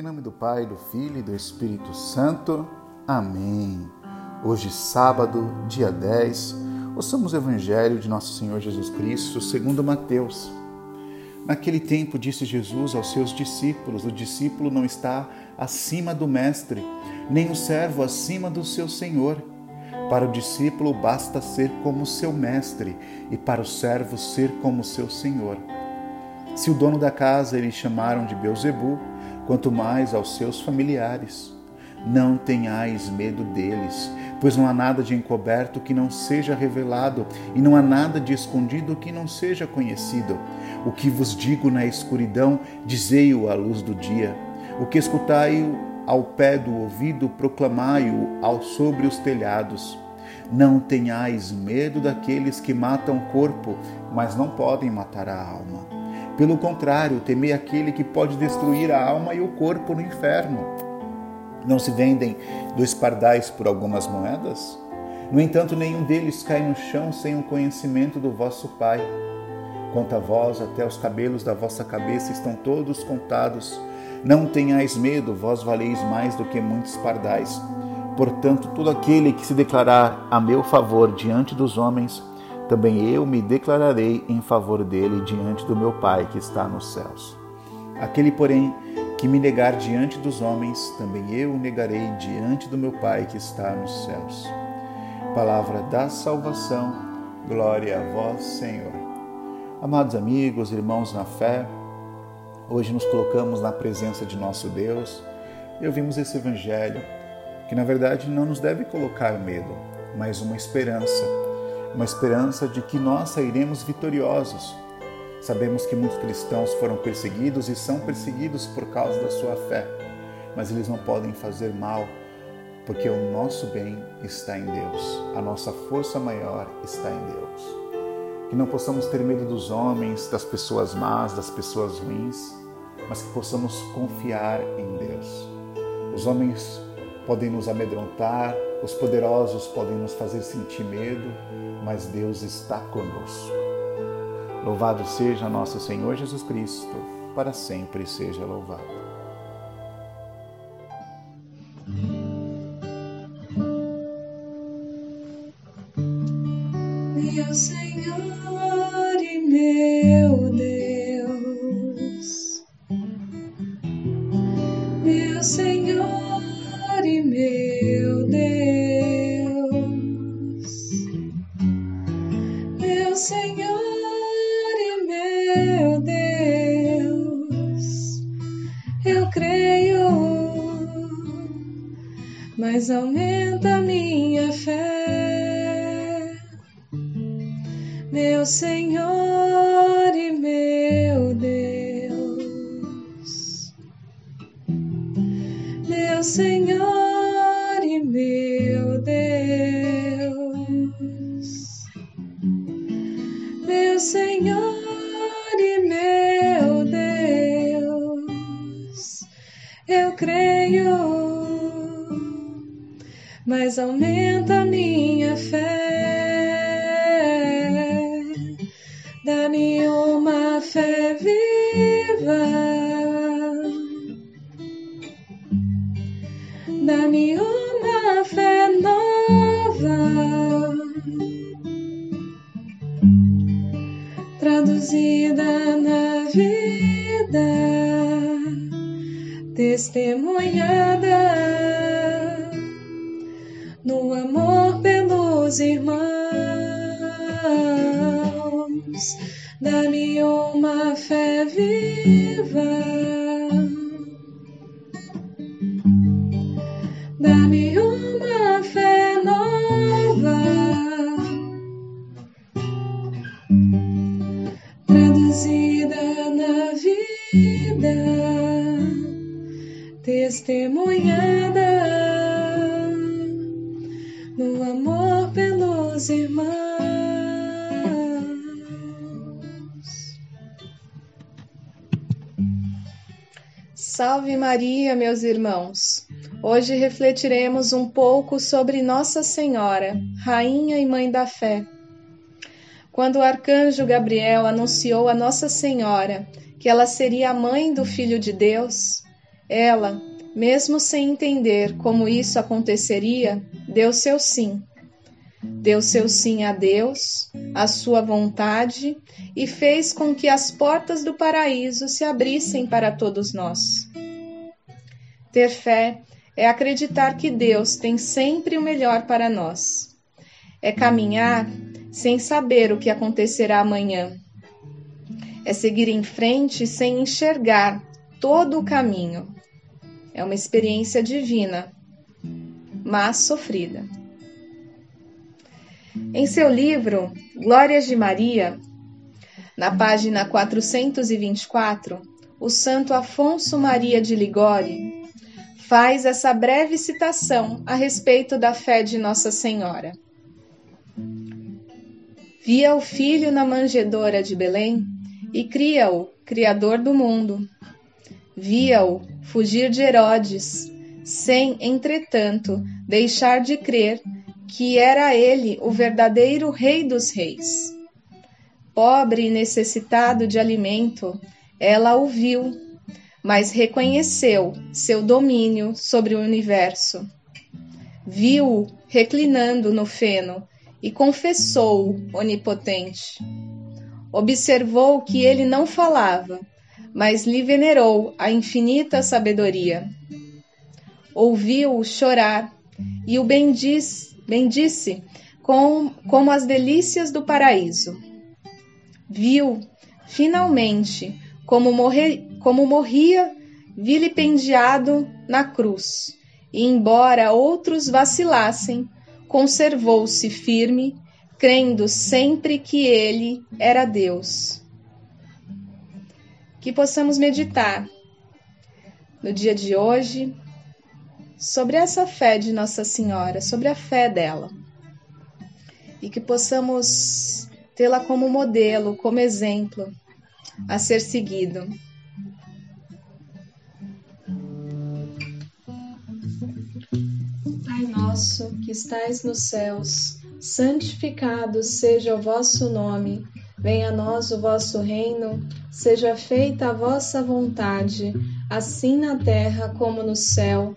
Em nome do Pai, do Filho e do Espírito Santo. Amém. Hoje, sábado, dia 10, ouçamos o Evangelho de Nosso Senhor Jesus Cristo segundo Mateus. Naquele tempo disse Jesus aos seus discípulos: O discípulo não está acima do mestre, nem o servo acima do seu senhor. Para o discípulo basta ser como seu mestre, e para o servo ser como seu senhor. Se o dono da casa eles chamaram de Beuzebu, quanto mais aos seus familiares. Não tenhais medo deles, pois não há nada de encoberto que não seja revelado, e não há nada de escondido que não seja conhecido. O que vos digo na escuridão, dizei-o à luz do dia. O que escutai ao pé do ouvido, proclamai-o ao sobre os telhados. Não tenhais medo daqueles que matam o corpo, mas não podem matar a alma. Pelo contrário, temei aquele que pode destruir a alma e o corpo no inferno. Não se vendem dois pardais por algumas moedas? No entanto, nenhum deles cai no chão sem o conhecimento do vosso Pai. Quanto a vós, até os cabelos da vossa cabeça estão todos contados. Não tenhais medo, vós valeis mais do que muitos pardais. Portanto, todo aquele que se declarar a meu favor diante dos homens, também eu me declararei em favor dele diante do meu Pai que está nos céus. Aquele, porém, que me negar diante dos homens, também eu o negarei diante do meu Pai que está nos céus. Palavra da salvação, glória a vós, Senhor. Amados amigos, irmãos na fé, hoje nos colocamos na presença de nosso Deus e ouvimos esse Evangelho que, na verdade, não nos deve colocar medo, mas uma esperança uma esperança de que nós sairemos vitoriosos. Sabemos que muitos cristãos foram perseguidos e são perseguidos por causa da sua fé, mas eles não podem fazer mal, porque o nosso bem está em Deus, a nossa força maior está em Deus. Que não possamos ter medo dos homens, das pessoas más, das pessoas ruins, mas que possamos confiar em Deus. Os homens podem nos amedrontar, os poderosos podem nos fazer sentir medo, mas Deus está conosco. Louvado seja nosso Senhor Jesus Cristo, para sempre seja louvado. Senhor e meu Deus, eu creio, mas aumenta minha fé, meu Senhor mas aumenta minha fé, pelos irmãos. Dá-me uma fé viva. Salve Maria, meus irmãos! Hoje refletiremos um pouco sobre Nossa Senhora, Rainha e Mãe da Fé. Quando o arcanjo Gabriel anunciou a Nossa Senhora que ela seria a mãe do Filho de Deus, Ela, mesmo sem entender como isso aconteceria, deu seu sim. Deu seu sim a Deus, a sua vontade e fez com que as portas do paraíso se abrissem para todos nós. Ter fé é acreditar que Deus tem sempre o melhor para nós. É caminhar sem saber o que acontecerá amanhã. É seguir em frente sem enxergar todo o caminho. É uma experiência divina, mas sofrida. Em seu livro Glórias de Maria, na página 424, o santo Afonso Maria de Ligori faz essa breve citação a respeito da fé de Nossa Senhora. Via o filho na manjedoura de Belém e cria-o, Criador do mundo. Via-o fugir de Herodes, sem, entretanto, deixar de crer que era ele o verdadeiro Rei dos Reis. Pobre e necessitado de alimento, ela o viu, mas reconheceu seu domínio sobre o universo. Viu-o reclinando no feno e confessou-o onipotente. Observou que ele não falava, mas lhe venerou a infinita sabedoria. Ouviu-o chorar e o bendiz, bendisse com, como as delícias do paraíso. Viu, finalmente, como, morre, como morria vilipendiado na cruz, e embora outros vacilassem, conservou-se firme, crendo sempre que ele era Deus. Que possamos meditar no dia de hoje sobre essa fé de Nossa Senhora, sobre a fé dela. E que possamos tê-la como modelo, como exemplo a ser seguido. Pai nosso que estais nos céus, santificado seja o vosso nome. Venha a nós o vosso reino, seja feita a vossa vontade, assim na terra como no céu.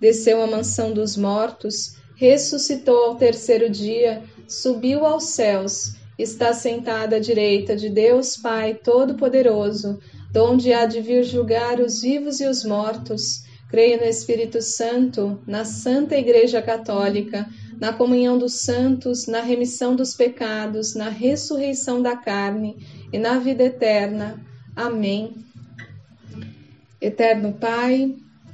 desceu à mansão dos mortos, ressuscitou ao terceiro dia, subiu aos céus, está sentado à direita de Deus Pai Todo-Poderoso, donde há de vir julgar os vivos e os mortos. Creio no Espírito Santo, na Santa Igreja Católica, na comunhão dos santos, na remissão dos pecados, na ressurreição da carne e na vida eterna. Amém. Eterno Pai,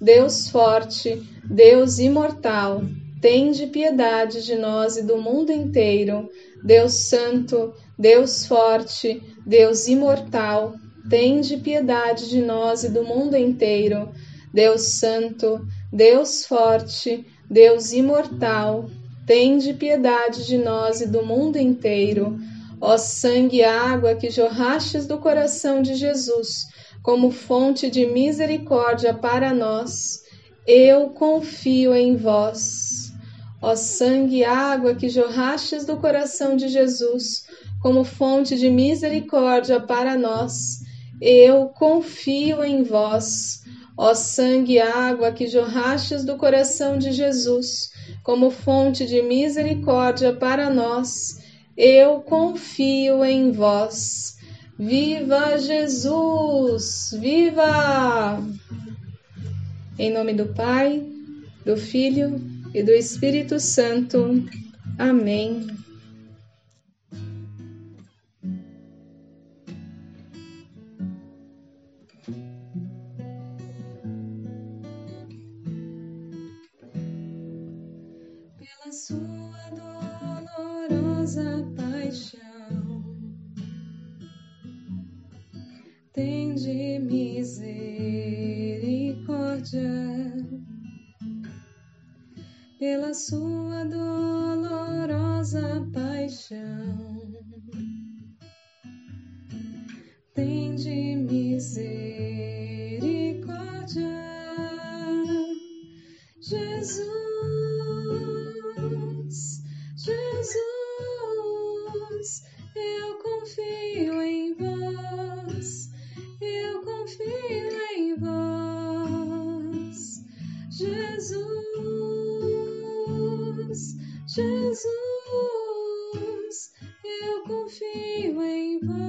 Deus forte, Deus imortal, tende piedade de nós e do mundo inteiro. Deus Santo, Deus forte, Deus imortal, tende piedade de nós e do mundo inteiro. Deus Santo, Deus forte, Deus imortal, tende piedade de nós e do mundo inteiro. Ó sangue e água que jorrastes do coração de Jesus, como fonte de misericórdia para nós, eu confio em vós. Ó sangue e água que jorrastes do coração de Jesus, como fonte de misericórdia para nós, eu confio em vós. Ó sangue e água que jorrastes do coração de Jesus, como fonte de misericórdia para nós, eu confio em vós. Viva Jesus! Viva! Em nome do Pai, do Filho e do Espírito Santo. Amém. Pela sua dolorosa paixão, tende confio em vós,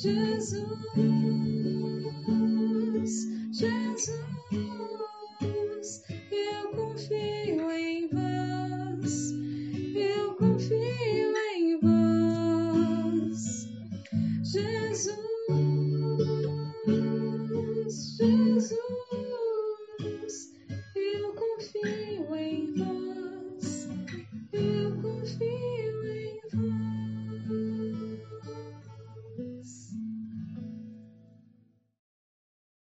Jesus.